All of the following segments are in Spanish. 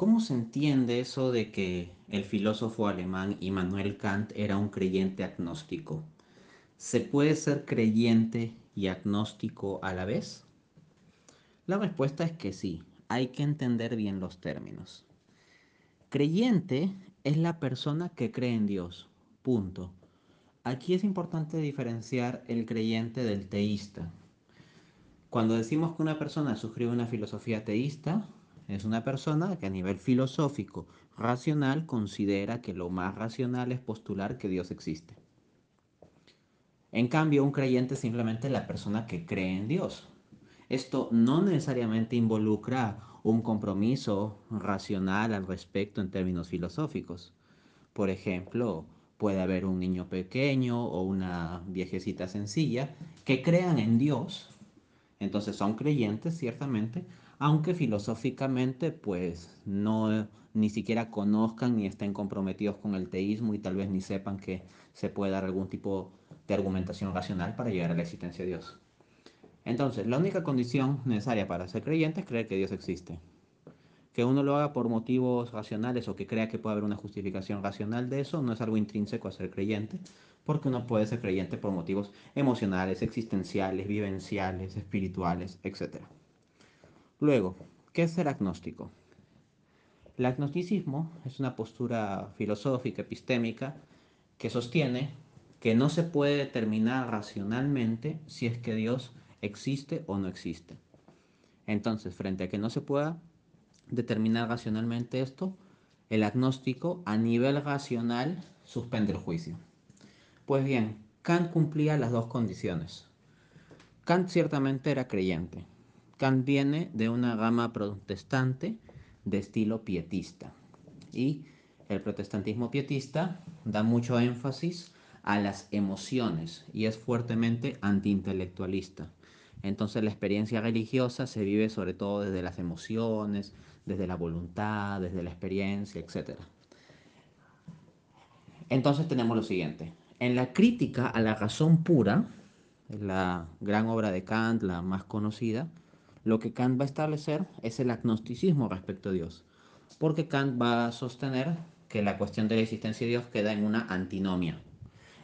¿Cómo se entiende eso de que el filósofo alemán Immanuel Kant era un creyente agnóstico? ¿Se puede ser creyente y agnóstico a la vez? La respuesta es que sí, hay que entender bien los términos. Creyente es la persona que cree en Dios, punto. Aquí es importante diferenciar el creyente del teísta. Cuando decimos que una persona suscribe una filosofía teísta, es una persona que a nivel filosófico, racional, considera que lo más racional es postular que Dios existe. En cambio, un creyente es simplemente la persona que cree en Dios. Esto no necesariamente involucra un compromiso racional al respecto en términos filosóficos. Por ejemplo, puede haber un niño pequeño o una viejecita sencilla que crean en Dios. Entonces son creyentes, ciertamente, aunque filosóficamente pues no ni siquiera conozcan ni estén comprometidos con el teísmo y tal vez ni sepan que se puede dar algún tipo de argumentación racional para llegar a la existencia de Dios. Entonces, la única condición necesaria para ser creyente es creer que Dios existe que uno lo haga por motivos racionales o que crea que puede haber una justificación racional de eso no es algo intrínseco a ser creyente, porque uno puede ser creyente por motivos emocionales, existenciales, vivenciales, espirituales, etc. Luego, ¿qué es ser agnóstico? El agnosticismo es una postura filosófica, epistémica, que sostiene que no se puede determinar racionalmente si es que Dios existe o no existe. Entonces, frente a que no se pueda determinar racionalmente esto, el agnóstico a nivel racional suspende el juicio. Pues bien, Kant cumplía las dos condiciones. Kant ciertamente era creyente. Kant viene de una gama protestante de estilo pietista. Y el protestantismo pietista da mucho énfasis a las emociones y es fuertemente antiintelectualista. Entonces la experiencia religiosa se vive sobre todo desde las emociones, desde la voluntad, desde la experiencia, etc. Entonces tenemos lo siguiente. En la crítica a la razón pura, la gran obra de Kant, la más conocida, lo que Kant va a establecer es el agnosticismo respecto a Dios. Porque Kant va a sostener que la cuestión de la existencia de Dios queda en una antinomia.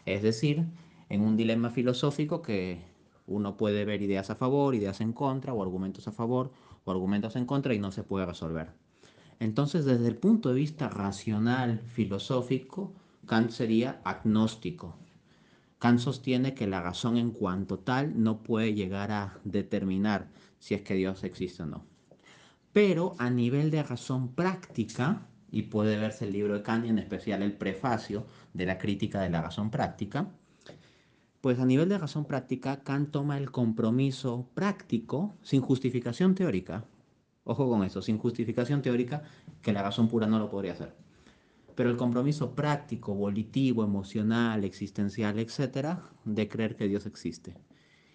Es decir, en un dilema filosófico que uno puede ver ideas a favor, ideas en contra, o argumentos a favor, o argumentos en contra y no se puede resolver. Entonces, desde el punto de vista racional, filosófico, Kant sería agnóstico. Kant sostiene que la razón en cuanto tal no puede llegar a determinar si es que Dios existe o no. Pero a nivel de razón práctica, y puede verse el libro de Kant y en especial el prefacio de la crítica de la razón práctica, pues a nivel de razón práctica, Kant toma el compromiso práctico sin justificación teórica. Ojo con eso, sin justificación teórica, que la razón pura no lo podría hacer. Pero el compromiso práctico, volitivo, emocional, existencial, etcétera, de creer que Dios existe.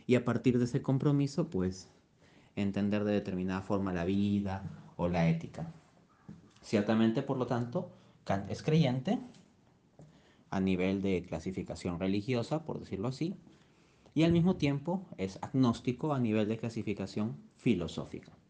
Y a partir de ese compromiso, pues, entender de determinada forma la vida o la ética. Ciertamente, por lo tanto, Kant es creyente, a nivel de clasificación religiosa, por decirlo así, y al mismo tiempo es agnóstico a nivel de clasificación filosófica.